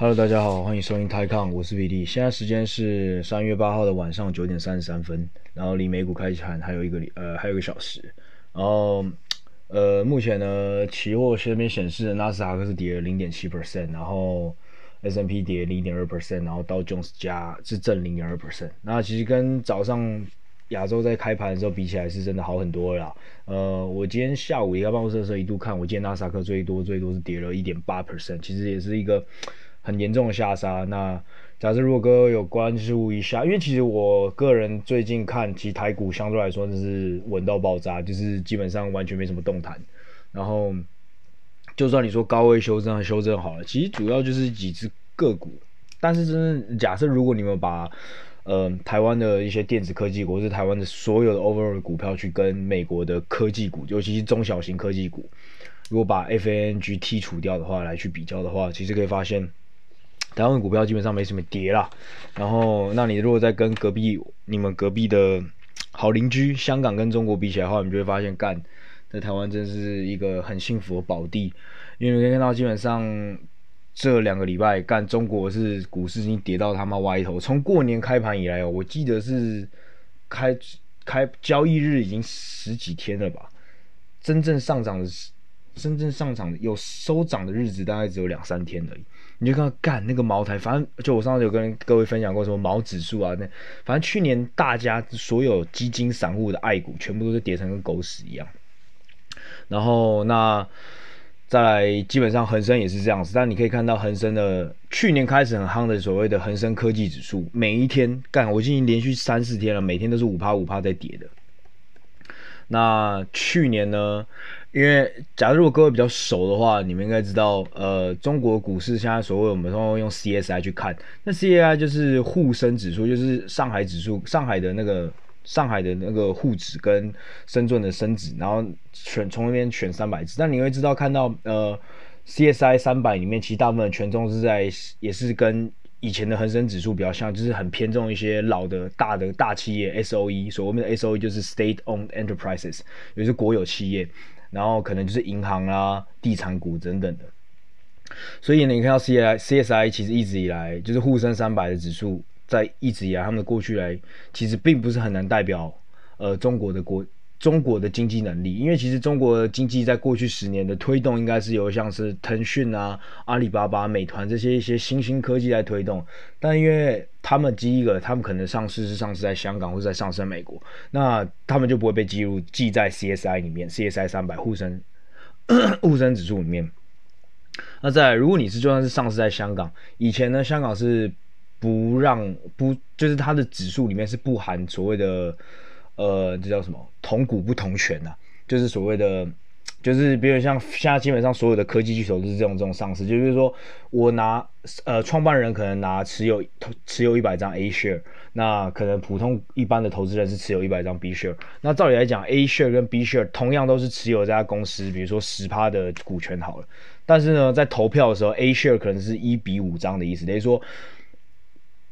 Hello，大家好，欢迎收听泰康，我是 PD。现在时间是三月八号的晚上九点三十三分，然后离美股开盘还有一个呃还有一个小时。然后呃目前呢，期货这边显示纳斯达克是跌了零点七 percent，然后 S&P 跌零点二 percent，然后道琼斯加是正零点二 percent。那其实跟早上亚洲在开盘的时候比起来是真的好很多了。呃，我今天下午离开办公室的时候一度看，我见纳斯达克最多最多是跌了一点八 percent，其实也是一个。很严重的下杀。那假设如果各位有关注一下，因为其实我个人最近看，其实台股相对来说就是稳到爆炸，就是基本上完全没什么动弹。然后就算你说高位修正和修正好了，其实主要就是几只个股。但是真的假设如果你们把呃台湾的一些电子科技股，或是台湾的所有的 overall 股票去跟美国的科技股，尤其是中小型科技股，如果把 FANG 剔除掉的话来去比较的话，其实可以发现。台湾股票基本上没什么跌啦，然后那你如果再跟隔壁你们隔壁的好邻居香港跟中国比起来的话，你就会发现干在台湾真是一个很幸福的宝地，因为你可以看到基本上这两个礼拜干中国是股市已经跌到他妈歪头，从过年开盘以来哦，我记得是开开交易日已经十几天了吧，真正上涨的真正上涨的有收涨的日子大概只有两三天而已。你就看到干那个茅台，反正就我上次有跟各位分享过什么毛指数啊，那反正去年大家所有基金散户的爱股全部都是跌成跟狗屎一样。然后那再来，基本上恒生也是这样子，但你可以看到恒生的去年开始很夯的所谓的恒生科技指数，每一天干我已经连续三四天了，每天都是五趴五趴在跌的。那去年呢？因为假如如果各位比较熟的话，你们应该知道，呃，中国股市现在所谓我们通常用 CSI 去看，那 CSI 就是沪深指数，就是上海指数，上海的那个上海的那个沪指跟深圳的深指，然后选从那边选三百只。但你会知道看到，呃，CSI 三百里面其实大部分权重是在，也是跟。以前的恒生指数比较像，就是很偏重一些老的大的大企业 S O E，所谓的 S O E 就是 State Owned Enterprises，也就是国有企业，然后可能就是银行啊、地产股等等的。所以呢，你看到 C I C S I 其实一直以来就是沪深三百的指数，在一直以来他们的过去来，其实并不是很难代表呃中国的国。中国的经济能力，因为其实中国经济在过去十年的推动，应该是由像是腾讯啊、阿里巴巴、美团这些一些新兴科技在推动。但因为他们第一个，他们可能上市是上市在香港或者在上市在美国，那他们就不会被记录记在 CSI 里面，CSI 三百沪深沪深指数里面。那再来，如果你是就算是上市在香港，以前呢，香港是不让不就是它的指数里面是不含所谓的。呃，这叫什么？同股不同权呐、啊，就是所谓的，就是比如像现在基本上所有的科技巨头都是这种这种上市，就是说我拿呃创办人可能拿持有持有一百张 A share，那可能普通一般的投资人是持有一百张 B share，那照理来讲 A share 跟 B share 同样都是持有这家公司，比如说十趴的股权好了，但是呢，在投票的时候 A share 可能是一比五张的意思，等于说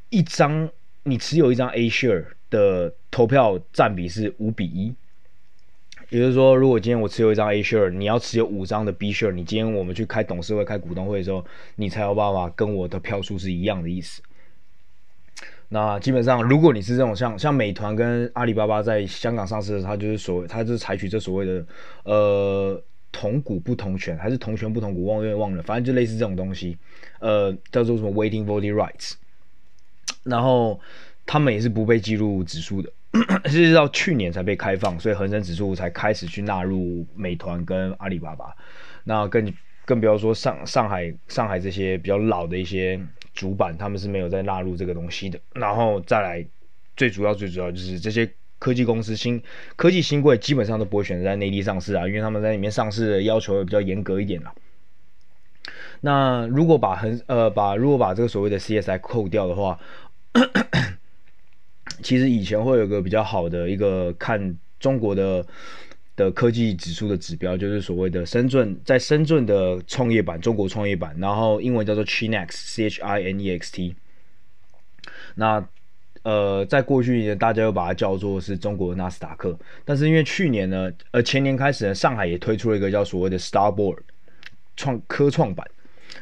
一张你持有一张 A share。的投票占比是五比一，也就是说，如果今天我持有一张 A share，你要持有五张的 B share，你今天我们去开董事会、开股东会的时候，你才有办法跟我的票数是一样的意思。那基本上，如果你是这种像像美团跟阿里巴巴在香港上市的，它就是所谓，它就是采取这所谓的呃同股不同权，还是同权不同股，忘了忘了，反正就类似这种东西，呃，叫做什么 waiting voting Rights，然后。他们也是不被记录指数的，是到去年才被开放，所以恒生指数才开始去纳入美团跟阿里巴巴。那更更不要说上上海上海这些比较老的一些主板，他们是没有在纳入这个东西的。然后再来，最主要最主要就是这些科技公司新科技新贵基本上都不会选择在内地上市啊，因为他们在里面上市的要求也比较严格一点啦。那如果把恒呃把如果把这个所谓的 CSI 扣掉的话。其实以前会有个比较好的一个看中国的的科技指数的指标，就是所谓的深圳，在深圳的创业板，中国创业板，然后英文叫做 Chinex（C-H-I-N-E-X-T）。那呃，在过去呢，大家又把它叫做是中国的纳斯达克，但是因为去年呢，呃前年开始呢，上海也推出了一个叫所谓的 Starboard 创科创板。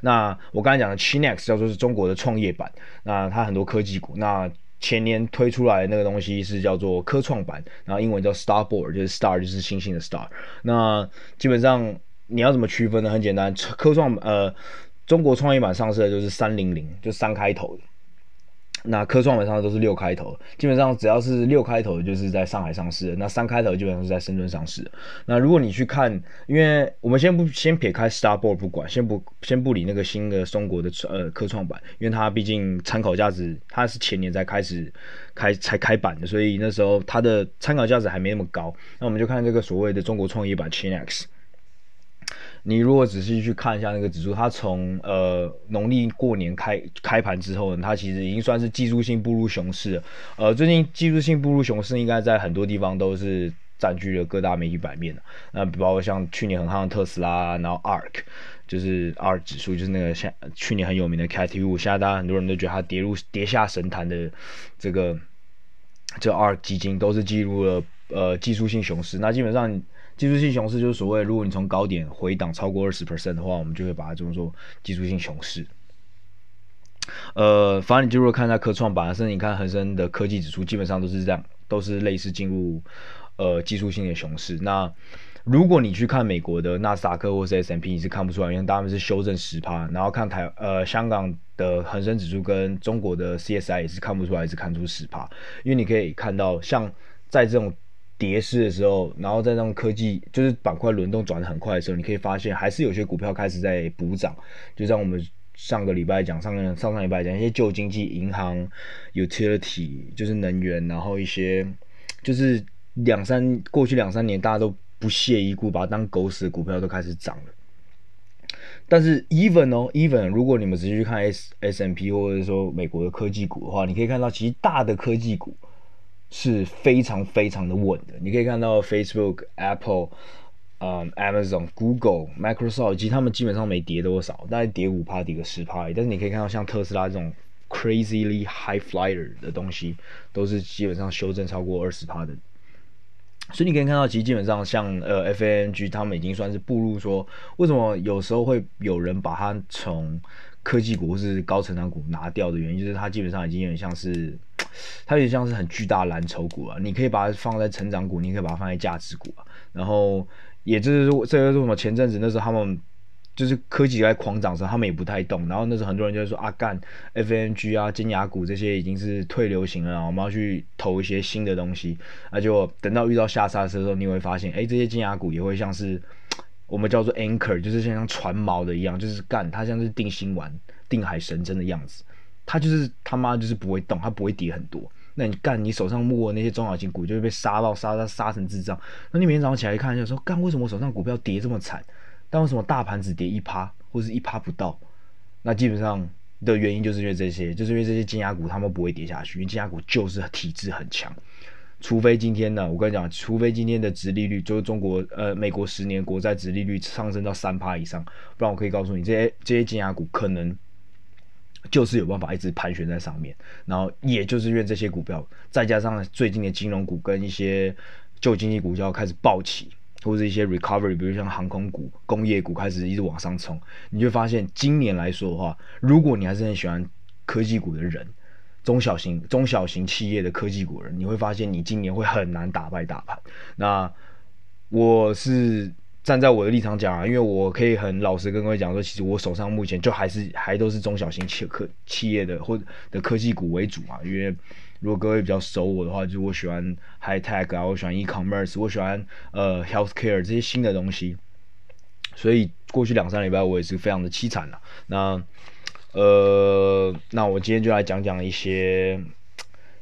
那我刚才讲的 Chinex 叫做是中国的创业板，那它很多科技股。那前年推出来那个东西是叫做科创板，然后英文叫 Starboard，就是 Star 就是星星的 Star。那基本上你要怎么区分呢？很简单，科创呃中国创业板上市的就是三零零，就三开头。那科创板上都是六开头，基本上只要是六开头，就是在上海上市。那三开头基本上是在深圳上市。那如果你去看，因为我们先不先撇开 Starboard 不管，先不先不理那个新的中国的呃科创板，因为它毕竟参考价值，它是前年才开始开才开板的，所以那时候它的参考价值还没那么高。那我们就看这个所谓的中国创业板 Chinex。你如果仔细去看一下那个指数，它从呃农历过年开开盘之后呢，它其实已经算是技术性步入熊市了。呃，最近技术性步入熊市，应该在很多地方都是占据了各大媒体版面的。那包括像去年很夯的特斯拉，然后 ARK，就是 ARK 指数，就是那个像去年很有名的 Cathie Wood，现在大家很多人都觉得它跌入跌下神坛的这个这 ARK 基金，都是进入了呃技术性熊市。那基本上。技术性熊市就是所谓，如果你从高点回档超过二十 percent 的话，我们就会把它叫做技术性熊市。呃，反正你就如果看一下科创板，甚至你看恒生的科技指数，基本上都是这样，都是类似进入呃技术性的熊市。那如果你去看美国的纳斯达克或是 S M P，你是看不出来，因为他们是修正十趴。然后看台呃香港的恒生指数跟中国的 CSI 也是看不出来，是看出十趴。因为你可以看到，像在这种。跌势的时候，然后在那种科技就是板块轮动转得很快的时候，你可以发现还是有些股票开始在补涨。就像我们上个礼拜讲，上个上上礼拜讲一些旧经济、银行、utility，就是能源，然后一些就是两三过去两三年大家都不屑一顾，把它当狗屎的股票都开始涨了。但是 even 哦，even 如果你们直接去看 S S&P 或者说美国的科技股的话，你可以看到其实大的科技股。是非常非常的稳的，你可以看到 Facebook、Apple、嗯、Amazon、Google、Microsoft，其实他们基本上没跌多少，大概跌五趴，跌个十趴。但是你可以看到像特斯拉这种 crazily high flyer 的东西，都是基本上修正超过二十趴的。所以你可以看到，其实基本上像呃 FANG，他们已经算是步入说，为什么有时候会有人把它从科技股或是高成长股拿掉的原因，就是它基本上已经有点像是。它有点像是很巨大的蓝筹股啊，你可以把它放在成长股，你可以把它放在价值股啊。然后，也就是，这个是什么？前阵子那时候他们就是科技在狂涨的时候，他们也不太动。然后那时候很多人就说啊，干 FNG 啊、金牙股这些已经是退流行了，我们要去投一些新的东西。那就等到遇到下杀的时候，你会发现，哎，这些金牙股也会像是我们叫做 anchor，就是像船锚的一样，就是干它像是定心丸、定海神针的样子。它就是他妈就是不会动，它不会跌很多。那你干你手上摸的那些中小型股就会被杀到杀到杀成智障。那你每天早上起来一看就说，干为什么我手上股票跌这么惨？但为什么大盘只跌一趴或是一趴不到？那基本上的原因就是因为这些，就是因为这些金牙股他们不会跌下去，因为金牙股就是体质很强。除非今天呢，我跟你讲，除非今天的殖利率就是中国呃美国十年国债殖利率上升到三趴以上，不然我可以告诉你，这些这些金牙股可能。就是有办法一直盘旋在上面，然后也就是因为这些股票，再加上最近的金融股跟一些旧经济股就要开始暴起，或者一些 recovery，比如像航空股、工业股开始一直往上冲，你就发现今年来说的话，如果你还是很喜欢科技股的人，中小型中小型企业的科技股人，你会发现你今年会很难打败大盘。那我是。站在我的立场讲啊，因为我可以很老实跟各位讲说，其实我手上目前就还是还都是中小型企科企业的或的科技股为主嘛。因为如果各位比较熟我的话，就我喜欢 high tech 啊，我喜欢 e-commerce，我喜欢呃 healthcare 这些新的东西。所以过去两三礼拜我也是非常的凄惨了。那呃，那我今天就来讲讲一些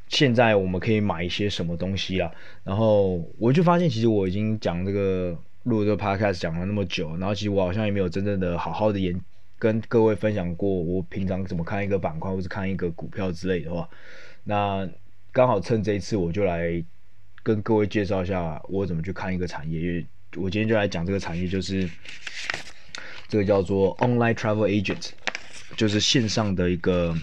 现在我们可以买一些什么东西啊。然后我就发现，其实我已经讲这个。录这个 podcast 讲了那么久，然后其实我好像也没有真正的好好的研跟各位分享过我平常怎么看一个板块或者看一个股票之类的话，那刚好趁这一次我就来跟各位介绍一下我怎么去看一个产业，因为我今天就来讲这个产业，就是这个叫做 online travel agent，就是线上的一个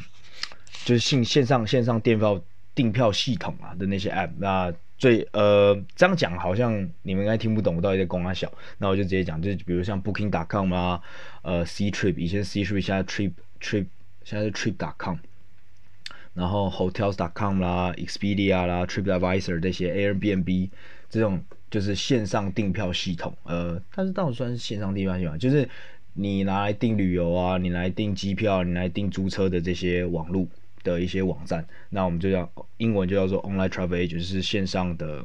就是线线上线上订票订票系统啊的那些 app 那。最呃这样讲好像你们应该听不懂我到底在讲啥小，那我就直接讲，就是比如像 Booking.com 啊，呃 Ctrip 以前 Ctrip 现在 Trip Trip 现在是 Trip.com，然后 Hotels.com 啦，Expedia 啦，TripAdvisor 这些 Airbnb 这种就是线上订票系统，呃，但是到底算是线上订票系统，就是你拿来订旅游啊，你来订机票，你来订租车的这些网络。的一些网站，那我们就叫英文就叫做 online travel agent，就是线上的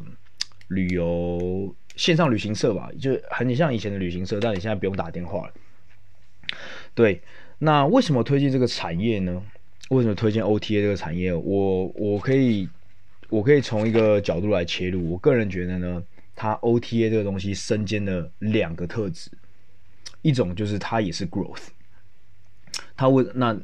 旅游线上旅行社吧，就很像以前的旅行社，但你现在不用打电话了。对，那为什么推荐这个产业呢？为什么推荐 OTA 这个产业？我我可以我可以从一个角度来切入，我个人觉得呢，它 OTA 这个东西身兼了两个特质，一种就是它也是 growth，它为那。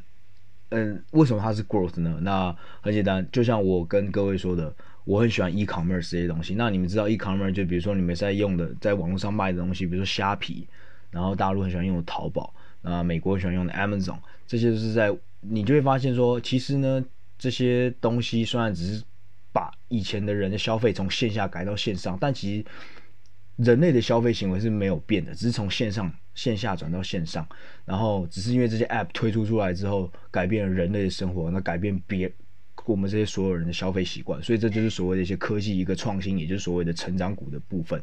嗯，为什么它是 growth 呢？那很简单，就像我跟各位说的，我很喜欢 e-commerce 这些东西。那你们知道 e-commerce 就比如说你们在用的，在网络上卖的东西，比如说虾皮，然后大陆很喜欢用的淘宝，那美国很喜欢用的 Amazon，这些都是在你就会发现说，其实呢，这些东西虽然只是把以前的人的消费从线下改到线上，但其实人类的消费行为是没有变的，只是从线上。线下转到线上，然后只是因为这些 App 推出出来之后，改变了人类的生活，那改变别我们这些所有人的消费习惯，所以这就是所谓的一些科技一个创新，也就是所谓的成长股的部分。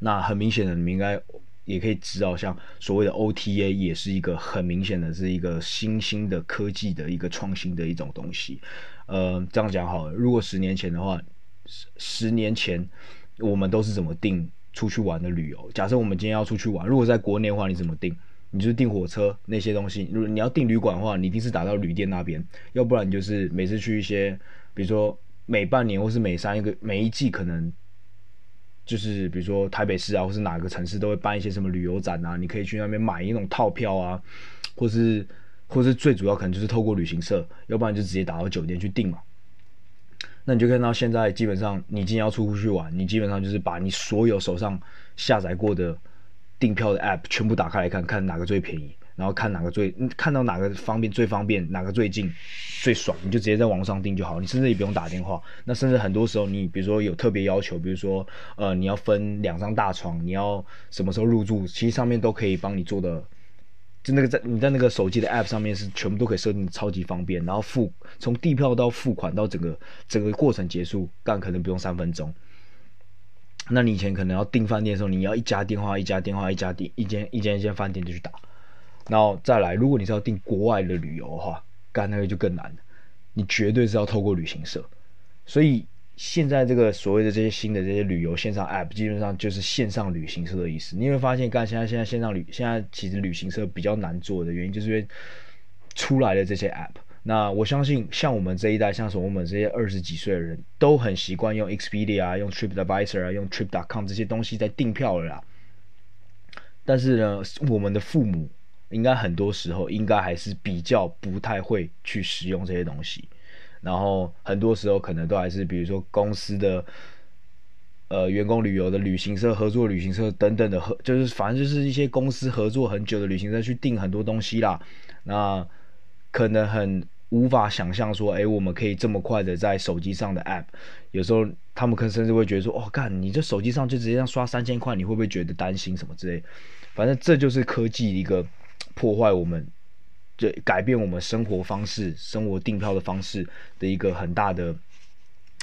那很明显的，你们应该也可以知道，像所谓的 OTA 也是一个很明显的是一个新兴的科技的一个创新的一种东西。呃，这样讲好了，如果十年前的话，十十年前我们都是怎么定？出去玩的旅游，假设我们今天要出去玩，如果在国内的话，你怎么订？你就是订火车那些东西。如果你要订旅馆的话，你一定是打到旅店那边，要不然你就是每次去一些，比如说每半年或是每三个每一季，可能就是比如说台北市啊，或是哪个城市都会办一些什么旅游展啊，你可以去那边买一种套票啊，或是或是最主要可能就是透过旅行社，要不然就直接打到酒店去订嘛。那你就看到现在，基本上你今天要出去玩，你基本上就是把你所有手上下载过的订票的 App 全部打开来看，看哪个最便宜，然后看哪个最看到哪个方便最方便，哪个最近最爽，你就直接在网上订就好，你甚至也不用打电话。那甚至很多时候，你比如说有特别要求，比如说呃你要分两张大床，你要什么时候入住，其实上面都可以帮你做的。就那个在你在那个手机的 App 上面是全部都可以设定超级方便，然后付从订票到付款到整个整个过程结束，但可能不用三分钟。那你以前可能要订饭店的时候，你要一家电话一家电话一家店一间一间一间饭店就去打，然后再来，如果你是要订国外的旅游的话，干那个就更难了，你绝对是要透过旅行社，所以。现在这个所谓的这些新的这些旅游线上 App，基本上就是线上旅行社的意思。你会发现，干现在现在线上旅，现在其实旅行社比较难做的原因，就是因为出来的这些 App。那我相信，像我们这一代，像是我们这些二十几岁的人，都很习惯用 Expedia 啊，用 TripAdvisor 啊，用 Trip.com 这些东西在订票了啦。但是呢，我们的父母应该很多时候应该还是比较不太会去使用这些东西。然后很多时候可能都还是比如说公司的，呃，员工旅游的旅行社合作旅行社等等的合，就是反正就是一些公司合作很久的旅行社去订很多东西啦。那可能很无法想象说，哎，我们可以这么快的在手机上的 App，有时候他们可能甚至会觉得说，哦，干，你这手机上就直接这样刷三千块，你会不会觉得担心什么之类？反正这就是科技一个破坏我们。对，改变我们生活方式、生活订票的方式的一个很大的、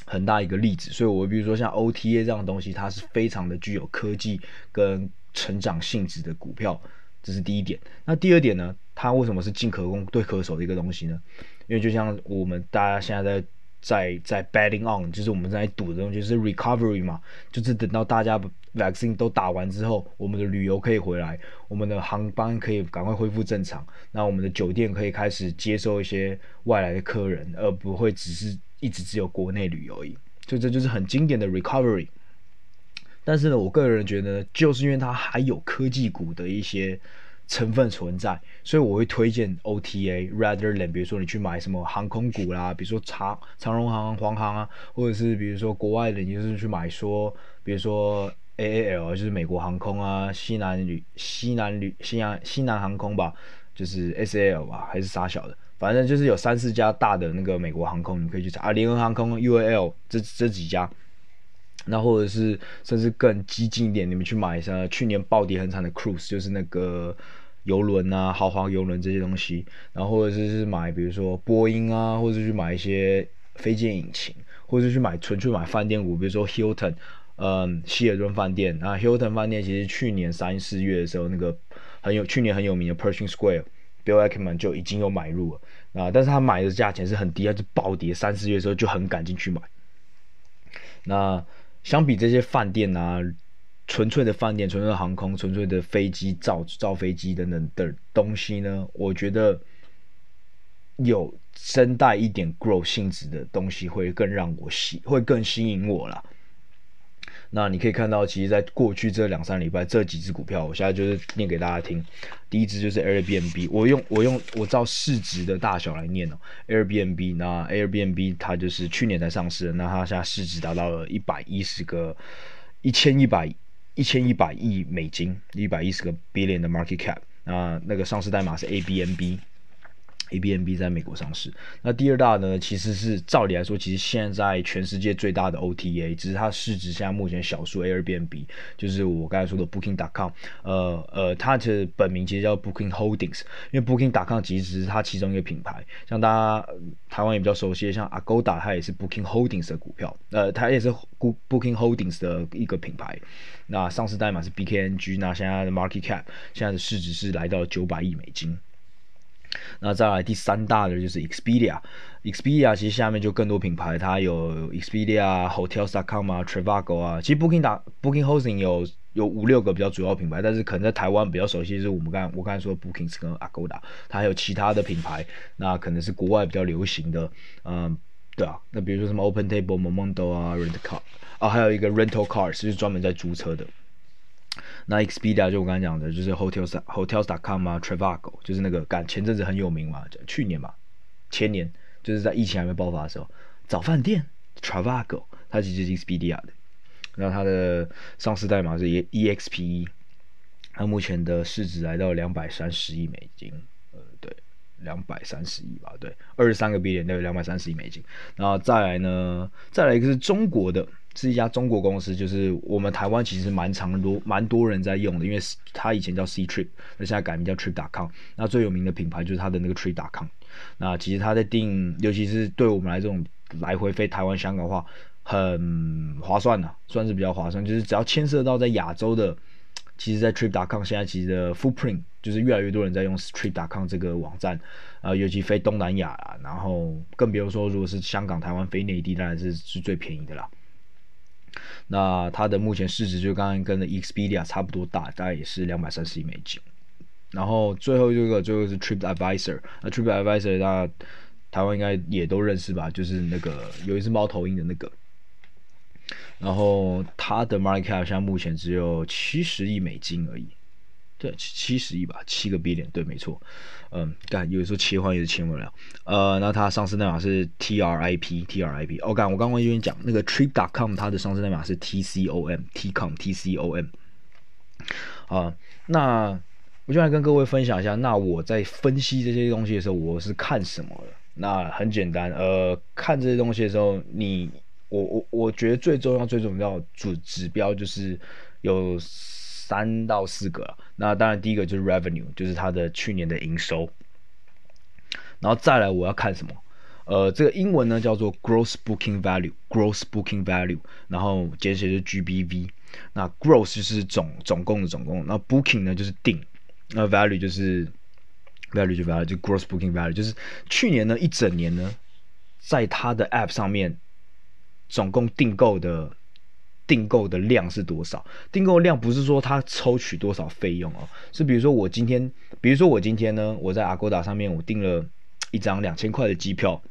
很大一个例子。所以，我比如说像 OTA 这样的东西，它是非常的具有科技跟成长性质的股票，这是第一点。那第二点呢？它为什么是进可攻退可守的一个东西呢？因为就像我们大家现在在。在在 betting on，就是我们在赌的东西，是 recovery 嘛，就是等到大家 vaccine 都打完之后，我们的旅游可以回来，我们的航班可以赶快恢复正常，那我们的酒店可以开始接受一些外来的客人，而不会只是一直只有国内旅游而已。所以这就是很经典的 recovery。但是呢，我个人觉得，就是因为它还有科技股的一些。成分存在，所以我会推荐 OTA rather than 比如说你去买什么航空股啦，比如说长长荣航、华航啊，或者是比如说国外的，你就是去买说，比如说 AAL 就是美国航空啊，西南旅、西南旅、西南西南航空吧，就是 SAL 吧，还是啥小的，反正就是有三四家大的那个美国航空，你可以去查。啊，联合航空、UAL 这这几家，那或者是甚至更激进一点，你们去买一下去年暴跌很惨的 Cruise，就是那个游轮啊，豪华游轮这些东西。然后或者是买比如说波音啊，或者是去买一些飞机引擎，或者是去买纯粹买饭店股，比如说 Hilton，嗯，希尔顿饭店啊，Hilton 饭店其实去年三四月的时候，那个很有去年很有名的 Pershing Square，Bill Ackman 就已经有买入了啊，但是他买的价钱是很低，他就暴跌三四月的时候就很赶进去买，那。相比这些饭店啊，纯粹的饭店、纯粹的航空、纯粹的飞机造造飞机等等的东西呢，我觉得有身带一点 grow 性质的东西会更让我吸，会更吸引我啦。那你可以看到，其实，在过去这两三礼拜，这几只股票，我现在就是念给大家听。第一只就是 Airbnb，我用我用我照市值的大小来念哦。Airbnb，那 Airbnb 它就是去年才上市的，那它现在市值达到了一百一十个一千一百一千一百亿美金，一百一十个 billion 的 market cap。那那个上市代码是 ABNB。A B N B 在美国上市，那第二大呢，其实是照理来说，其实现在全世界最大的 OTA，只是它市值现在目前小数 Airbnb，就是我刚才说的 Booking.com，呃呃，它的本名其实叫 Booking Holdings，因为 Booking.com 其实是它其中一个品牌，像大家台湾也比较熟悉，像 Agoda，它也是 Booking Holdings 的股票，呃，它也是 Booking Holdings 的一个品牌，那上市代码是 BKNG，那现在的 Market Cap 现在的市值是来到九百亿美金。那再来第三大的就是 Expedia，Expedia 其实下面就更多品牌，它有 Expedia、Hotels.com 啊、Trivago 啊，其实 Booking 打 Booking Hosting 有有五六个比较主要品牌，但是可能在台湾比较熟悉的是我们刚我刚才说 Booking 跟 Agoda，它还有其他的品牌，那可能是国外比较流行的，嗯，对啊，那比如说什么 OpenTable、Momondo 啊、Rent Car 啊，还有一个 Rental Car 是专门在租车的。那 Expedia 就我刚才讲的，就是 Hotels Hotels.com 啊，Travago 就是那个干前阵子很有名嘛，去年嘛，前年就是在疫情还没爆发的时候，找饭店 Travago 它其实是 Expedia 的，那它的上市代码是 E X P，它目前的市值来到两百三十亿美金，呃，对，两百三十亿吧，对，二十三个 billion 对，两百三十亿美金，然后再来呢，再来一个是中国的。是一家中国公司，就是我们台湾其实蛮常多蛮多人在用的，因为它以前叫 Ctrip，那现在改名叫 Trip.com。那最有名的品牌就是它的那个 Trip.com。那其实它在订，尤其是对我们来这种来回飞台湾、香港的话，很划算的，算是比较划算。就是只要牵涉到在亚洲的，其实，在 Trip.com 现在其实的 footprint 就是越来越多人在用 Trip.com 这个网站，啊，尤其飞东南亚啊，然后更比如说如果是香港、台湾飞内地，当然是是最便宜的啦。那它的目前市值就刚刚跟的 Expedia 差不多大，大概也是两百三十亿美金。然后最后一个就是 TripAdvisor，那 TripAdvisor 大家台湾应该也都认识吧？就是那个有一只猫头鹰的那个。然后它的 market cap 现在目前只有七十亿美金而已。对，七十亿吧，七个 billion，对，没错。嗯，干，有时候切换也是切换不了。呃，那它上市代码是 TRIP，TRIP。哦，干，我刚刚有点讲那个 Trip.com，它的上市代码是 TCOM，TCOM，TCOM。啊，那我就来跟各位分享一下，那我在分析这些东西的时候，我是看什么的？那很简单，呃，看这些东西的时候，你，我，我，我觉得最重要、最重要的指指标就是有。三到四个，那当然第一个就是 revenue，就是它的去年的营收，然后再来我要看什么？呃，这个英文呢叫做 gross booking value，gross booking value，然后简写是 GBV，那 gross 就是总总共的总共，那 booking 呢就是订，那 value 就是 value 就 value 就 gross booking value，就是去年呢一整年呢，在它的 app 上面总共订购的。订购的量是多少？订购量不是说他抽取多少费用哦，是比如说我今天，比如说我今天呢，我在 Agoda 上面我订了一张两千块的机票，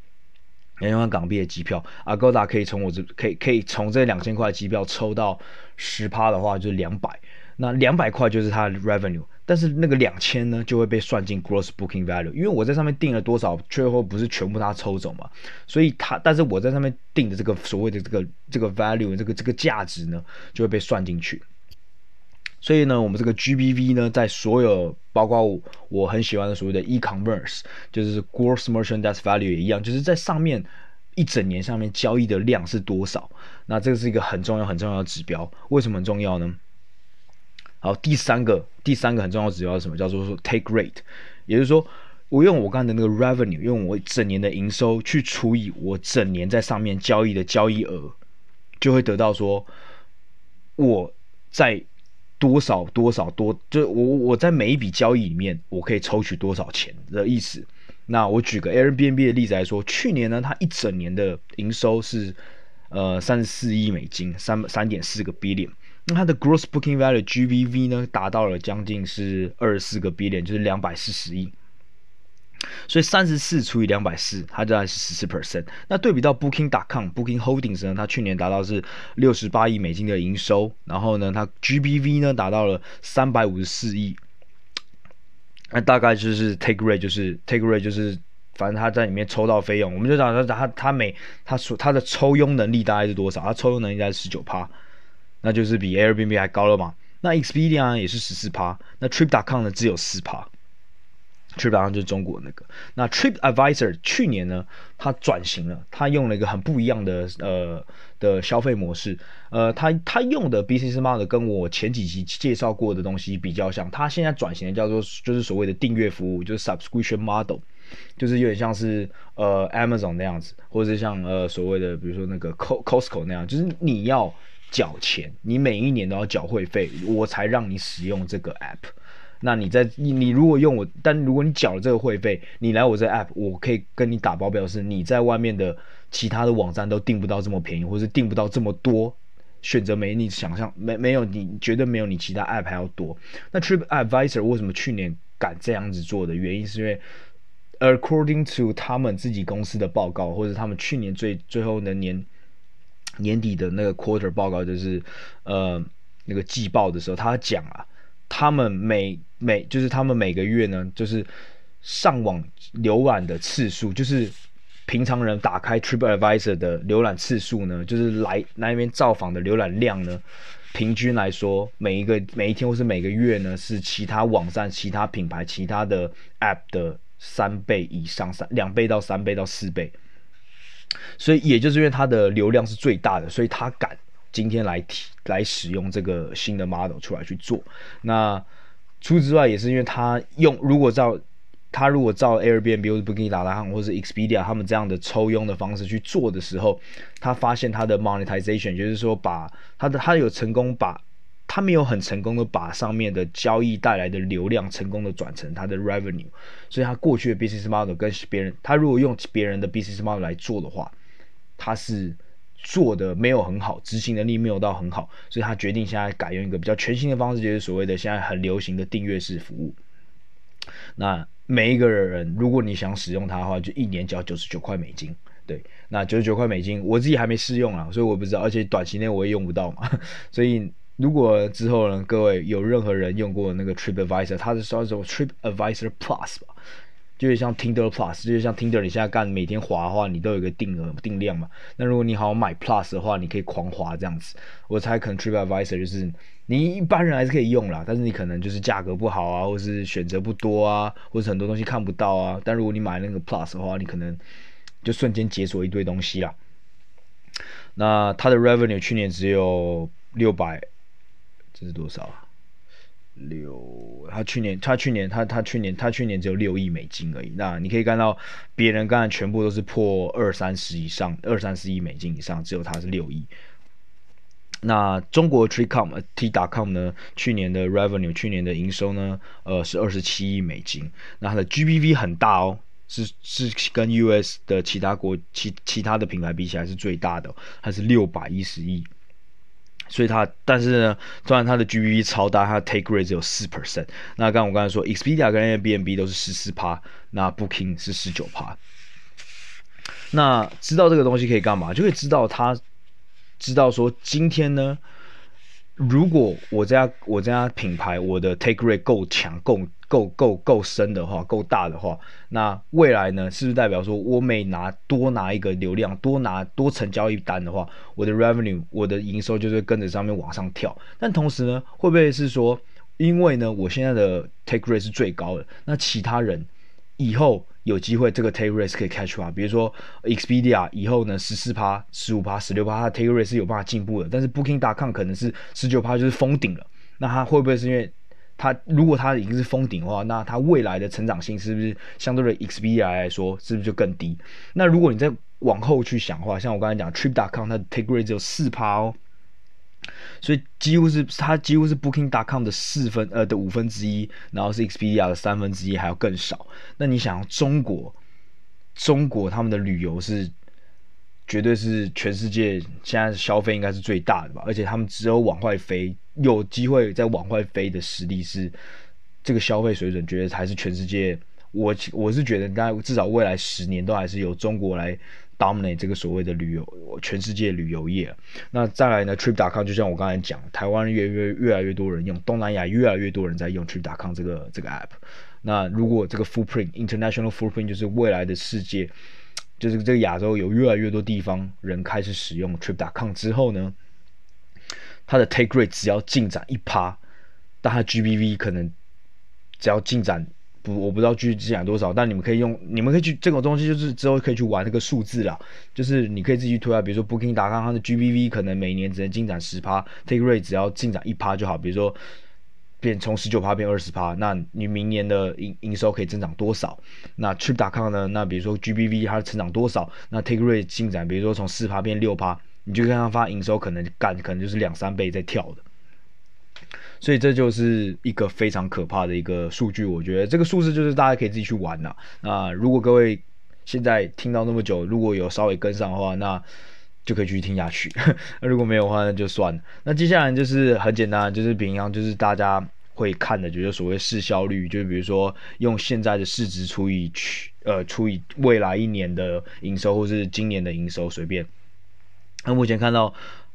两千块港币的机票，Agoda 可以从我这可以可以从这两千块机票抽到十趴的话就是两百，那两百块就是它的 revenue。但是那个两千呢，就会被算进 gross booking value，因为我在上面订了多少，最后不是全部他抽走嘛，所以他，但是我在上面订的这个所谓的这个这个 value，这个这个价值呢，就会被算进去。所以呢，我们这个 GBV 呢，在所有包括我我很喜欢的所谓的 e-commerce，就是 gross merchandise value 也一样，就是在上面一整年上面交易的量是多少？那这个是一个很重要很重要的指标。为什么很重要呢？好，第三个第三个很重要指标是什么？叫做说 take rate，也就是说，我用我刚才的那个 revenue，用我整年的营收去除以我整年在上面交易的交易额，就会得到说我在。多少多少多，就我我在每一笔交易里面，我可以抽取多少钱的意思。那我举个 Airbnb 的例子来说，去年呢，它一整年的营收是呃三十四亿美金，三三点四个 billion。它的 Gross Booking Value GBV 呢，达到了将近是二十四个 billion，就是两百四十亿。所以三十四除以两百四，它就还是十四 percent。那对比到 Booking.com、Booking Holdings 呢，它去年达到是六十八亿美金的营收，然后呢，它 GBV 呢达到了三百五十四亿。那大概就是 take rate，就是 take rate，就是反正它在里面抽到费用，我们就讲它它它每它所它的抽佣能力大概是多少？它抽佣能力大概是十九趴，那就是比 Airbnb 还高了嘛。那 Expedia 也是十四趴，那 Trip.com 呢只有四趴。Trip.com 就是中国那个，那 Trip Advisor 去年呢，它转型了，它用了一个很不一样的呃的消费模式，呃，它它用的 business model 跟我前几集介绍过的东西比较像，它现在转型的叫做就是所谓的订阅服务，就是 subscription model，就是有点像是呃 Amazon 那样子，或者是像呃所谓的比如说那个 Costco 那样，就是你要缴钱，你每一年都要缴会费，我才让你使用这个 app。那你在你你如果用我，但如果你缴了这个会费，你来我这 app，我可以跟你打包表示你在外面的其他的网站都订不到这么便宜，或是订不到这么多选择，没你想象没没有你绝对没有你其他 app 还要多。那 Trip Advisor 为什么去年敢这样子做的原因，是因为 according to 他们自己公司的报告，或者他们去年最最后的年年底的那个 quarter 报告，就是呃那个季报的时候，他讲啊。他们每每就是他们每个月呢，就是上网浏览的次数，就是平常人打开 TripAdvisor 的浏览次数呢，就是来那边造访的浏览量呢，平均来说，每一个每一天或是每个月呢，是其他网站、其他品牌、其他的 App 的三倍以上，三两倍到三倍到四倍。所以也就是因为它的流量是最大的，所以他敢。今天来提来使用这个新的 model 出来去做，那除此之外也是因为他用，如果照他如果照 Airbnb 或者 Booking.com 或者 Expedia 他们这样的抽佣的方式去做的时候，他发现他的 monetization 就是说把他的他有成功把他没有很成功的把上面的交易带来的流量成功的转成他的 revenue，所以他过去的 business model 跟别人他如果用别人的 business model 来做的话，他是。做的没有很好，执行能力没有到很好，所以他决定现在改用一个比较全新的方式，就是所谓的现在很流行的订阅式服务。那每一个人，如果你想使用它的话，就一年交九十九块美金。对，那九十九块美金，我自己还没试用啊，所以我不知道，而且短期内我也用不到嘛。所以如果之后呢，各位有任何人用过那个 TripAdvisor，它是叫做 TripAdvisor Plus 吧。就是像 Tinder Plus，就是像 Tinder，你现在干每天滑的话，你都有个定额定量嘛。那如果你好买 Plus 的话，你可以狂滑这样子。我猜可能 TripAdvisor 就是你一般人还是可以用啦，但是你可能就是价格不好啊，或是选择不多啊，或是很多东西看不到啊。但如果你买那个 Plus 的话，你可能就瞬间解锁一堆东西啦。那它的 Revenue 去年只有六百，这是多少啊？六，他去年，他去年，他他去年，他去年只有六亿美金而已。那你可以看到，别人刚才全部都是破二三十以上，二三十亿美金以上，只有他是六亿。那中国 Trip.com T.com 呢？去年的 Revenue，去年的营收呢？呃，是二十七亿美金。那它的 GBV 很大哦，是是跟 US 的其他国其其他的品牌比起来是最大的，它是六百一十亿。所以它，但是呢，虽然它的 GBV 超大，它的 take rate 只有四 percent。那刚我刚才说，Expedia 跟 Airbnb 都是十四趴，那 Booking 是十九趴。那知道这个东西可以干嘛？就会知道他知道说，今天呢，如果我这家我这家品牌我的 take rate 够强够。够够够深的话，够大的话，那未来呢，是不是代表说我每拿多拿一个流量，多拿多成交一单的话，我的 revenue，我的营收就会跟着上面往上跳？但同时呢，会不会是说，因为呢，我现在的 take rate 是最高的，那其他人以后有机会这个 take rate 可以 catch up，比如说 Expedia 以后呢十四趴、十五趴、十六趴，它的 take rate 是有办法进步的，但是 Booking.com 可能是十九趴就是封顶了，那它会不会是因为它如果它已经是封顶的话，那它未来的成长性是不是相对的 Expedia 来说是不是就更低？那如果你再往后去想的话，像我刚才讲 Trip.com 它的 take rate 只有四趴哦。所以几乎是它几乎是 Booking.com 的四分呃的五分之一，然后是 Expedia 的三分之一还要更少。那你想中国，中国他们的旅游是绝对是全世界现在消费应该是最大的吧？而且他们只有往外飞，有机会在往外飞的实力是这个消费水准，觉得还是全世界。我我是觉得，大概至少未来十年都还是由中国来。Dominate 这个所谓的旅游，全世界旅游业。那再来呢？Trip.com 就像我刚才讲，台湾越越越来越多人用，东南亚越来越多人在用 Trip.com 这个这个 app。那如果这个 footprint international footprint 就是未来的世界，就是这个亚洲有越来越多地方人开始使用 Trip.com 之后呢，它的 take rate 只要进展一趴，但它 GBV 可能只要进展。不，我不知道具体进展多少，但你们可以用，你们可以去这种东西，就是之后可以去玩那个数字啦，就是你可以自己去推啊，比如说 Booking 打开它的 GBV 可能每年只能进展十趴，Take Rate 只要进展一趴就好，比如说变从十九趴变二十趴，那你明年的营营收可以增长多少？那 Trip.com 呢？那比如说 GBV 它成长多少？那 Take Rate 进展，比如说从四趴变六趴，你就看它发营收可能干可能就是两三倍在跳的。所以这就是一个非常可怕的一个数据，我觉得这个数字就是大家可以自己去玩呐。那如果各位现在听到那么久，如果有稍微跟上的话，那就可以继续听下去。那如果没有的话，那就算了。那接下来就是很简单，就是平常就是大家会看的，就是所谓市销率，就是比如说用现在的市值除以去呃除以未来一年的营收，或是今年的营收，随便。那目前看到。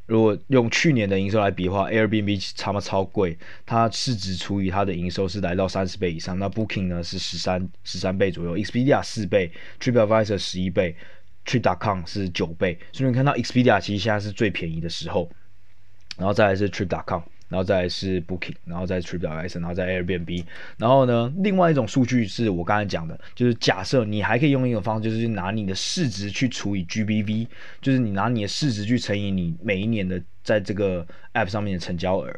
如果用去年的营收来比的话，Airbnb 差不多超贵，它市值除以它的营收是来到三十倍以上。那 Booking 呢是十三十三倍左右，Expedia 四倍，TripAdvisor 十一倍，Trip.com 是九倍。所以你看到 Expedia 其实现在是最便宜的时候，然后再来是 Trip.com。然后再是 Booking，然后再 TripAdvisor，然后再 Airbnb。然后呢，另外一种数据是我刚才讲的，就是假设你还可以用一种方式，就是拿你的市值去除以 GBV，就是你拿你的市值去乘以你每一年的在这个 App 上面的成交额。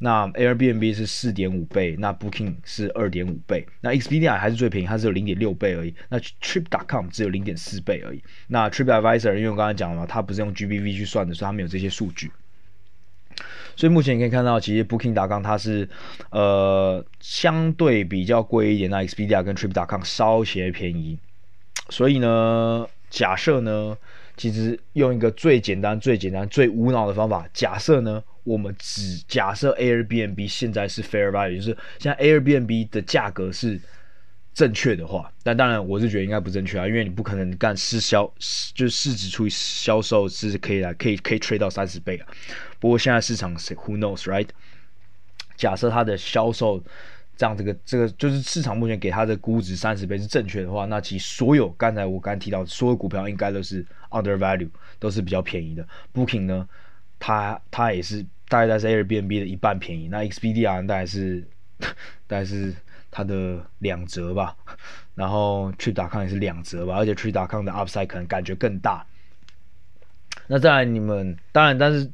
那 Airbnb 是四点五倍，那 Booking 是二点五倍，那 Expedia 还是最便宜，它只有零点六倍而已。那 Trip.com 只有零点四倍而已。那 TripAdvisor，因为我刚才讲了嘛，它不是用 GBV 去算的，所以它没有这些数据。所以目前你可以看到，其实 Booking.com 它是，呃，相对比较贵一点，那 Expedia 跟 Trip.com 稍些便宜。所以呢，假设呢，其实用一个最简单、最简单、最无脑的方法，假设呢，我们只假设 Airbnb 现在是 fair value，就是现在 Airbnb 的价格是。正确的话，但当然我是觉得应该不正确啊，因为你不可能干市销，就是市值除以销售是可以来可以可以 trade 到三十倍啊。不过现在市场是 who knows right？假设它的销售这样这个这个就是市场目前给它的估值三十倍是正确的话，那其实所有刚才我刚提到所有股票应该都是 undervalue，都是比较便宜的。Booking 呢，它它也是大概在 Airbnb 的一半便宜，那 Expedia 大概是 大概是。它的两折吧，然后 Trip.com 也是两折吧，而且 Trip.com 的 Upside 可能感觉更大。那在你们当然，但是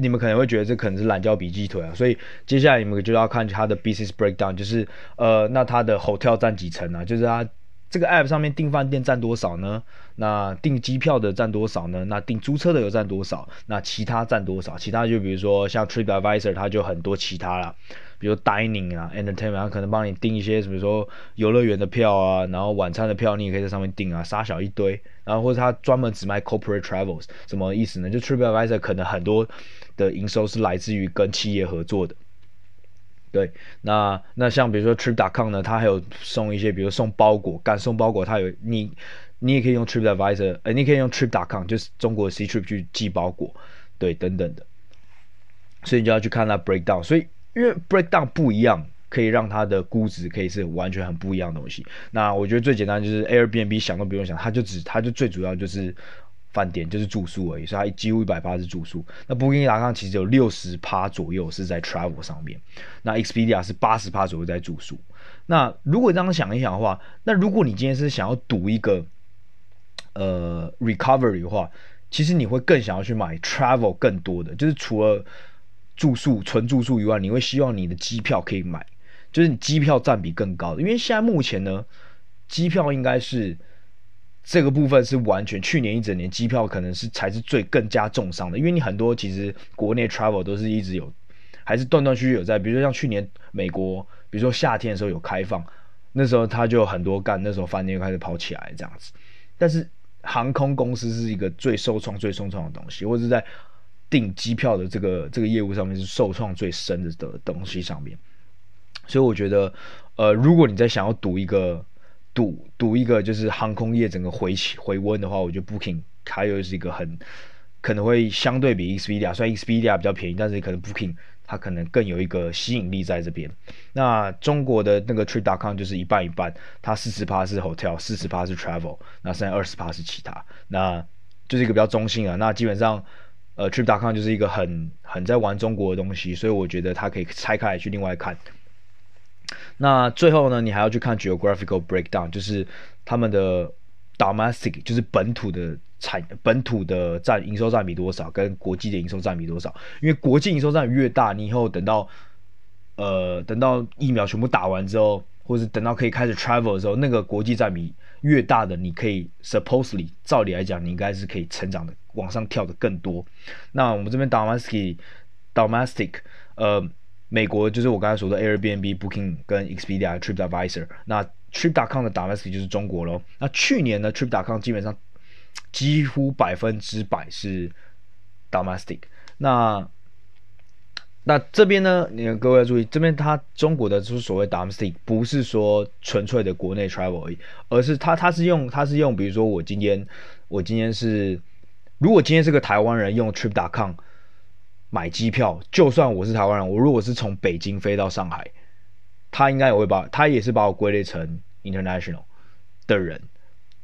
你们可能会觉得这可能是懒觉比鸡腿啊，所以接下来你们就要看它的 Business Breakdown，就是呃，那它的 Hotel 占几成呢？就是它。这个 app 上面订饭店占多少呢？那订机票的占多少呢？那订租车的又占多少？那其他占多少？其他就比如说像 TripAdvisor，它就很多其他啦，比如 dining 啊，entertainment，它可能帮你订一些，比如说游乐园的票啊，然后晚餐的票你也可以在上面订啊，杀小一堆。然后或者它专门只卖 corporate travels，什么意思呢？就 TripAdvisor 可能很多的营收是来自于跟企业合作的。对，那那像比如说 Trip.com 呢，它还有送一些，比如送包裹，干送包裹，它有你，你也可以用 TripAdvisor，呃，你可以用 Trip.com，就是中国 Ctrip 去寄包裹，对，等等的，所以你就要去看它 breakdown，所以因为 breakdown 不一样，可以让它的估值可以是完全很不一样的东西。那我觉得最简单就是 Airbnb 想都不用想，它就只它就最主要就是。饭店就是住宿而已，所以它几乎一百趴是住宿。那 Booking.com 其实有六十趴左右是在 travel 上面，那 Expedia 是八十趴左右在住宿。那如果这样想一想的话，那如果你今天是想要赌一个呃 recovery 的话，其实你会更想要去买 travel 更多的，就是除了住宿纯住宿以外，你会希望你的机票可以买，就是你机票占比更高，因为现在目前呢，机票应该是。这个部分是完全去年一整年机票可能是才是最更加重伤的，因为你很多其实国内 travel 都是一直有，还是断断续续有在，比如说像去年美国，比如说夏天的时候有开放，那时候他就很多干，那时候饭店又开始跑起来这样子。但是航空公司是一个最受创、最受创的东西，或者是在订机票的这个这个业务上面是受创最深的的东西上面。所以我觉得，呃，如果你在想要赌一个。赌赌一个就是航空业整个回起回温的话，我觉得 Booking 它又是一个很可能会相对比 Expedia，虽然 Expedia 比较便宜，但是可能 Booking 它可能更有一个吸引力在这边。那中国的那个 Trip.com 就是一半一半，它四十趴是 Hotel，四十趴是 Travel，那剩下二十趴是其他，那就是一个比较中性啊。那基本上呃 Trip.com 就是一个很很在玩中国的东西，所以我觉得它可以拆开来去另外看。那最后呢，你还要去看 geographical breakdown，就是他们的 domestic，就是本土的产本土的占营收占比多少，跟国际的营收占比多少。因为国际营收占比越大，你以后等到呃等到疫苗全部打完之后，或者等到可以开始 travel 的时候，那个国际占比越大的，你可以 supposedly 照理来讲，你应该是可以成长的往上跳的更多。那我们这边 domestic domestic 呃。美国就是我刚才说的 Airbnb、Booking 跟 Expedia、TripAdvisor。那 Trip.com 的 domestic 就是中国喽。那去年呢，Trip.com 基本上几乎百分之百是 domestic。那那这边呢，你各位要注意，这边它中国的就是所谓 domestic，不是说纯粹的国内 travel 而已，而是它它是用它是用，比如说我今天我今天是，如果今天是个台湾人用 Trip.com。买机票，就算我是台湾人，我如果是从北京飞到上海，他应该也会把，他也是把我归类成 international 的人，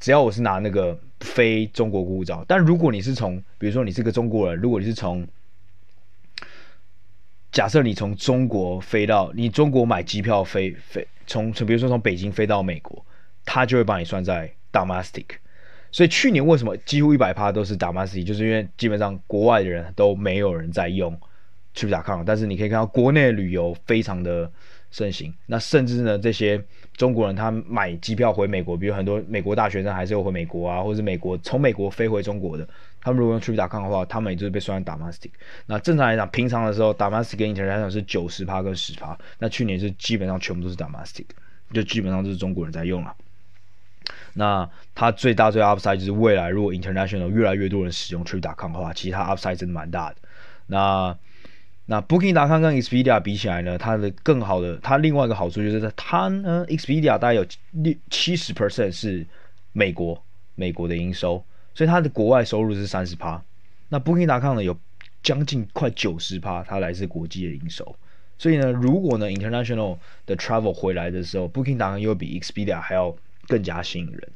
只要我是拿那个非中国护照。但如果你是从，比如说你是个中国人，如果你是从，假设你从中国飞到，你中国买机票飞飞，从从比如说从北京飞到美国，他就会把你算在 domestic。所以去年为什么几乎一百趴都是 domestic，就是因为基本上国外的人都没有人在用 Trip.com，但是你可以看到国内旅游非常的盛行。那甚至呢，这些中国人他买机票回美国，比如很多美国大学生还是有回美国啊，或者是美国从美国飞回中国的，他们如果用 Trip.com 的话，他们也就是被算在 domestic。那正常来讲，平常的时候 domestic 跟 international 是九十趴跟十趴，那去年是基本上全部都是 domestic，就基本上都是中国人在用了。那它最大最大 upside 就是未来如果 international 越来越多人使用 Trip.com 的话，其实它 upside 真的蛮大的。那那 Booking.com 跟 Expedia 比起来呢，它的更好的，它另外一个好处就是它呢 Expedia 大概有六七十 percent 是美国美国的营收，所以它的国外收入是三十趴。那 Booking.com 呢有将近快九十趴，它来自国际的营收。所以呢，如果呢 international 的 travel 回来的时候，Booking.com 又比 Expedia 还要更加吸引人。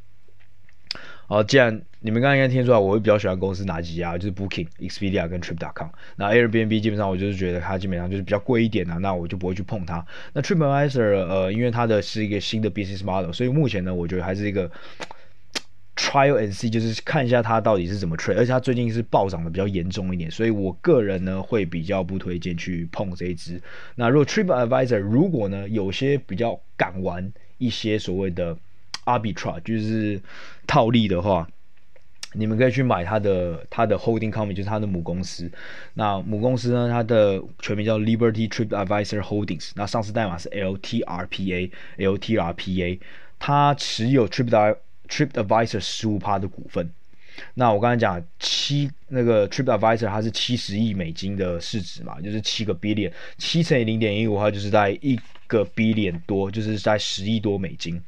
好，既然你们刚刚应该听出来，我会比较喜欢公司哪几家，就是 Booking、Expedia 跟 Trip.com。那 Airbnb 基本上我就是觉得它基本上就是比较贵一点啊，那我就不会去碰它。那 TripAdvisor 呃，因为它的是一个新的 business model，所以目前呢，我觉得还是一个 trial and see，就是看一下它到底是怎么 trade。而且它最近是暴涨的比较严重一点，所以我个人呢会比较不推荐去碰这一支。那如果 TripAdvisor 如果呢有些比较敢玩一些所谓的 arbitrage 就是套利的话，你们可以去买它的它的 holding company，就是它的母公司。那母公司呢，它的全名叫 Liberty TripAdvisor Holdings，那上市代码是 LTRPA，LTRPA，它持有 Trip TripAdvisor 十五趴的股份。那我刚才讲七那个 TripAdvisor 它是七十亿美金的市值嘛，就是七个 billion，七乘以零点一五的话，就是在一个 billion 多，就是在十亿多美金。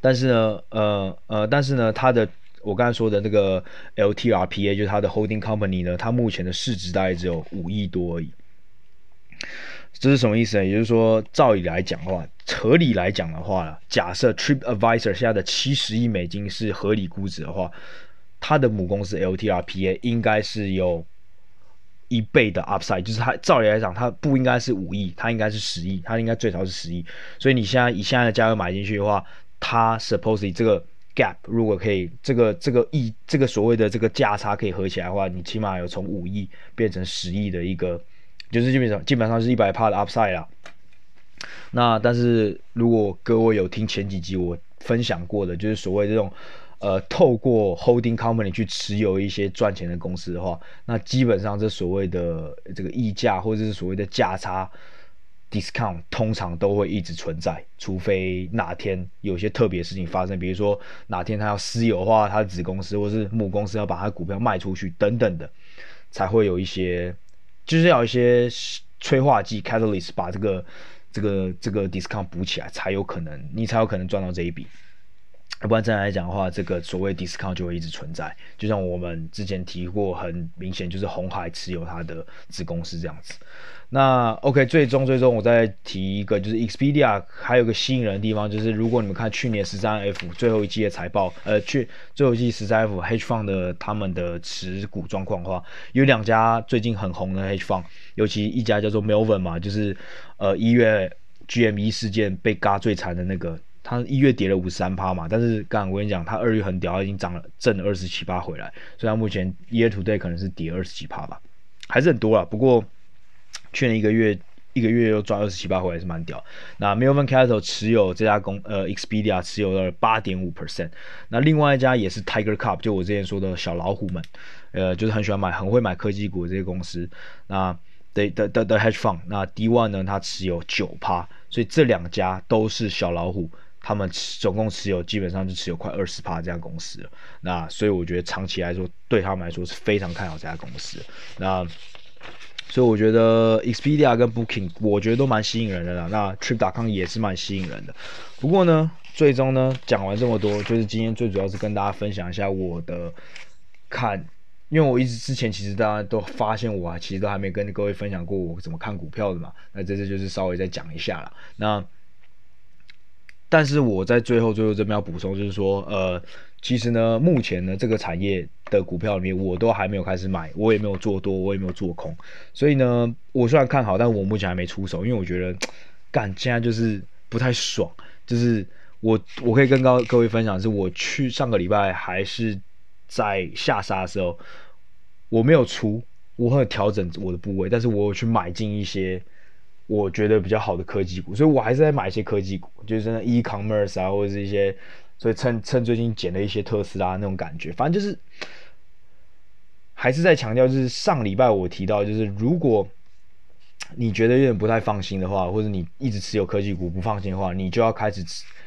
但是呢，呃呃，但是呢，它的我刚才说的那个 LTRPA 就是它的 holding company 呢，它目前的市值大概只有五亿多而已。这是什么意思呢？也就是说，照理来讲的话，合理来讲的话，假设 TripAdvisor 现在的七十亿美金是合理估值的话，它的母公司 LTRPA 应该是有一倍的 upside，就是它照理来讲，它不应该是五亿，它应该是十亿，它应该最少是十亿。所以你现在以现在的价格买进去的话，它 supposedly 这个 gap 如果可以，这个这个亿，这个所谓的这个价差可以合起来的话，你起码有从五亿变成十亿的一个，就是基本上基本上是一百趴的 upside 啦。那但是如果各位有听前几集我分享过的，就是所谓这种。呃，透过 holding company 去持有一些赚钱的公司的话，那基本上这所谓的这个溢价或者是所谓的价差 discount，通常都会一直存在，除非哪天有些特别事情发生，比如说哪天他要私有化他的子公司，或是母公司要把他股票卖出去等等的，才会有一些，就是要一些催化剂 catalyst 把这个这个这个 discount 补起来，才有可能你才有可能赚到这一笔。要不然这样来讲的话，这个所谓 discount 就会一直存在。就像我们之前提过，很明显就是红海持有它的子公司这样子。那 OK，最终最终我再提一个，就是 Expedia 还有个吸引人的地方，就是如果你们看去年十三 F 最后一季的财报，呃，去最后一季十三 F Hedge Fund 的他们的持股状况的话，有两家最近很红的 h Fund，尤其一家叫做 Melvin 嘛，就是呃一月 GME 事件被嘎最惨的那个。它一月跌了五十三趴嘛，但是刚刚我跟你讲，它二月很屌，已经涨了挣了二十七趴回来，所以它目前 year to date 可能是跌二十七趴吧，还是很多啦。不过去年一个月一个月又赚二十七八回来是蛮屌。那 Melvin Capital 持有这家公呃 Expedia 持有了八点五 percent，那另外一家也是 Tiger Cup，就我之前说的小老虎们，呃，就是很喜欢买很会买科技股的这些公司，那的的的的 hedge fund，那 D One 呢，它持有九趴，所以这两家都是小老虎。他们总共持有基本上就持有快二十趴这家公司了，那所以我觉得长期来说对他们来说是非常看好这家公司。那所以我觉得 Expedia 跟 Booking 我觉得都蛮吸引人的啦，那 Trip.com 也是蛮吸引人的。不过呢，最终呢讲完这么多，就是今天最主要是跟大家分享一下我的看，因为我一直之前其实大家都发现我啊，其实都还没跟各位分享过我怎么看股票的嘛。那这次就是稍微再讲一下啦。那但是我在最后最后这边要补充，就是说，呃，其实呢，目前呢这个产业的股票里面，我都还没有开始买，我也没有做多，我也没有做空，所以呢，我虽然看好，但我目前还没出手，因为我觉得，干现在就是不太爽，就是我我可以跟高各位分享，是我去上个礼拜还是在下杀的时候，我没有出，我会调整我的部位，但是我有去买进一些。我觉得比较好的科技股，所以我还是在买一些科技股，就是那 e-commerce 啊，或者是一些，所以趁趁最近捡了一些特斯拉那种感觉，反正就是还是在强调，就是上礼拜我提到，就是如果你觉得有点不太放心的话，或者你一直持有科技股不放心的话，你就要开始，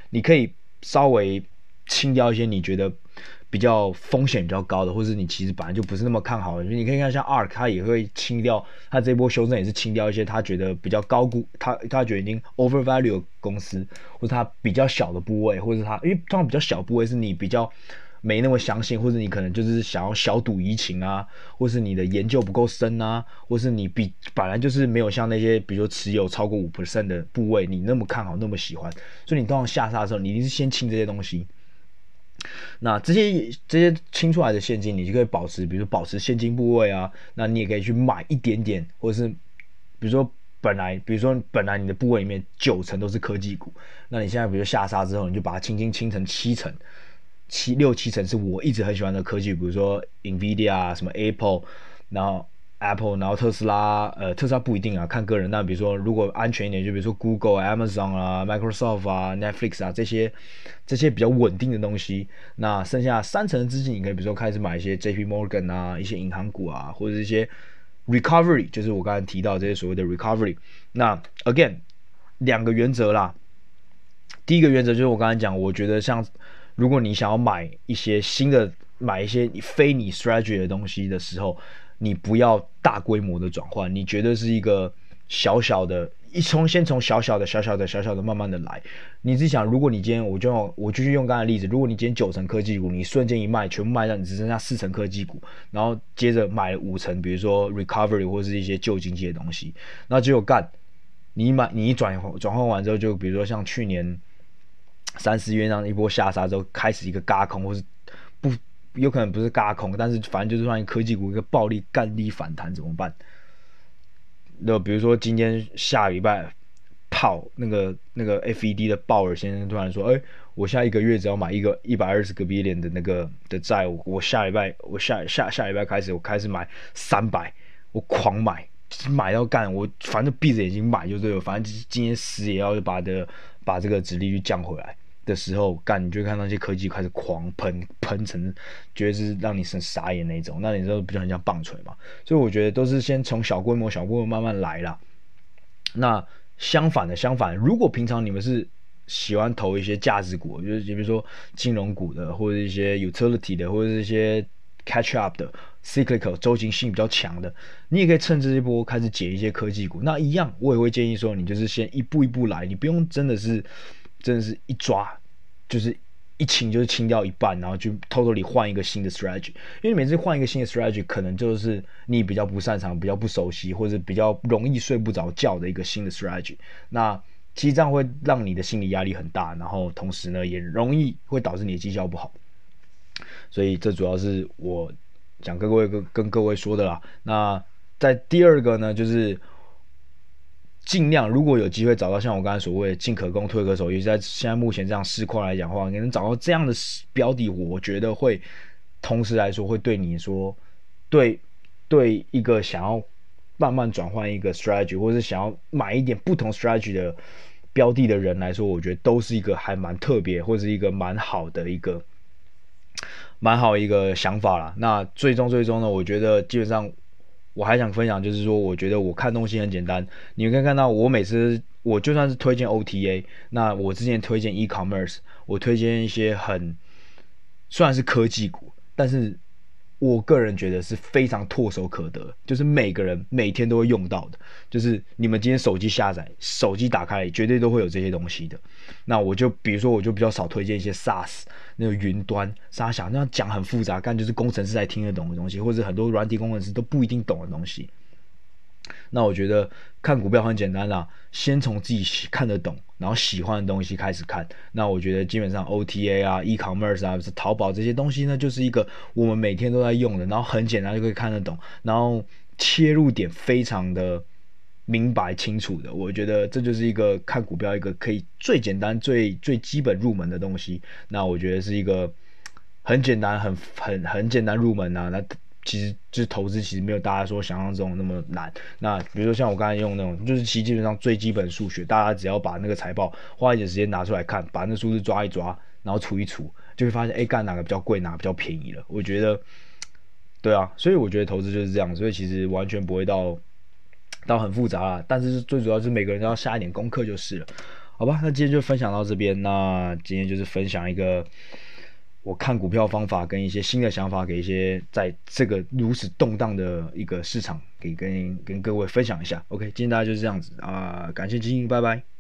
你可以稍微清掉一些你觉得。比较风险比较高的，或是你其实本来就不是那么看好的，你可以看像 ARK，他也会清掉，他这波修正也是清掉一些他觉得比较高估，他他觉得已经 overvalue 公司，或者他比较小的部位，或者他因为通常比较小部位是你比较没那么相信，或者你可能就是想要小赌怡情啊，或是你的研究不够深啊，或是你比本来就是没有像那些比如说持有超过五 percent 的部位，你那么看好那么喜欢，所以你通常下杀的时候，你一定是先清这些东西。那这些这些清出来的现金，你就可以保持，比如说保持现金部位啊。那你也可以去买一点点，或者是比如说本来，比如说本来你的部位里面九成都是科技股，那你现在比如下杀之后，你就把它轻轻清成七成，七六七成是我一直很喜欢的科技，比如说 Nvidia 啊什么 Apple，然后。Apple，然后特斯拉，呃，特斯拉不一定啊，看个人。那比如说，如果安全一点，就比如说 Google、Amazon 啊、Microsoft 啊、Netflix 啊这些，这些比较稳定的东西。那剩下三成的资金，你可以比如说开始买一些 JP Morgan 啊，一些银行股啊，或者一些 Recovery，就是我刚才提到这些所谓的 Recovery。那 Again，两个原则啦。第一个原则就是我刚才讲，我觉得像如果你想要买一些新的，买一些非你 strategy 的东西的时候。你不要大规模的转换，你觉得是一个小小的，一从先从小小的、小小的、小小的慢慢的来。你自己想，如果你今天我就用我继续用刚才例子，如果你今天九成科技股，你瞬间一卖，全部卖掉，你只剩下四成科技股，然后接着买五成，比如说 recovery 或是一些旧经济的东西，那只有干，你买你一转转换完之后，就比如说像去年三四月那一波下杀之后，开始一个嘎空或是。有可能不是嘎空，但是反正就是算科技股一个暴力干力反弹怎么办？那比如说今天下礼拜炮那个那个 FED 的鲍尔先生突然说，哎、我下一个月只要买一个一百二十个 billion 的那个的债，我下礼拜我下下下礼拜开始我开始买三百，我狂买，买到干，我反正闭着眼睛买就对了，反正今天死也要把的把这个殖利率降回来。的时候干，你就看那些科技开始狂喷喷成，觉得是让你很傻眼那种，那你说不就很像棒槌嘛？所以我觉得都是先从小规模、小规模慢慢来啦。那相反的，相反，如果平常你们是喜欢投一些价值股，就是比如说金融股的，或者一些 utility 的，或者一些 catch up 的 cyclical 周期性比较强的，你也可以趁这一波开始解一些科技股。那一样，我也会建议说，你就是先一步一步来，你不用真的是。真的是一抓，就是一清就是清掉一半，然后就偷偷地换一个新的 strategy。因为每次换一个新的 strategy，可能就是你比较不擅长、比较不熟悉，或者比较容易睡不着觉的一个新的 strategy。那其实这样会让你的心理压力很大，然后同时呢，也容易会导致你的绩效不好。所以这主要是我想跟各位跟跟各位说的啦。那在第二个呢，就是。尽量，如果有机会找到像我刚才所谓进可攻退可守，尤其在现在目前这样市况来讲的话，你能找到这样的标的，我觉得会同时来说会对你说，对对一个想要慢慢转换一个 strategy，或者是想要买一点不同 strategy 的标的的人来说，我觉得都是一个还蛮特别，或者是一个蛮好的一个蛮好一个想法啦。那最终最终呢，我觉得基本上。我还想分享，就是说，我觉得我看东西很简单。你们可以看到，我每次我就算是推荐 OTA，那我之前推荐 e-commerce，我推荐一些很虽然是科技股，但是我个人觉得是非常唾手可得，就是每个人每天都会用到的。就是你们今天手机下载、手机打开，绝对都会有这些东西的。那我就比如说，我就比较少推荐一些 SaaS。那个云端，沙小那样讲很复杂，但就是工程师才听得懂的东西，或者很多软体工程师都不一定懂的东西。那我觉得看股票很简单啦，先从自己看得懂，然后喜欢的东西开始看。那我觉得基本上 OTA 啊、e-commerce 啊、是淘宝这些东西呢，就是一个我们每天都在用的，然后很简单就可以看得懂，然后切入点非常的。明白清楚的，我觉得这就是一个看股票一个可以最简单、最最基本入门的东西。那我觉得是一个很简单、很很很简单入门啊。那其实就是投资，其实没有大家说想象中那么难。那比如说像我刚才用那种，就是其实基本上最基本数学，大家只要把那个财报花一点时间拿出来看，把那数字抓一抓，然后除一除，就会发现哎，干哪个比较贵，哪个比较便宜了。我觉得，对啊，所以我觉得投资就是这样，所以其实完全不会到。到很复杂啦，但是最主要是每个人都要下一点功课就是了，好吧？那今天就分享到这边，那今天就是分享一个我看股票方法跟一些新的想法，给一些在这个如此动荡的一个市场，给跟跟各位分享一下。OK，今天大家就是这样子啊，感谢经营，拜拜。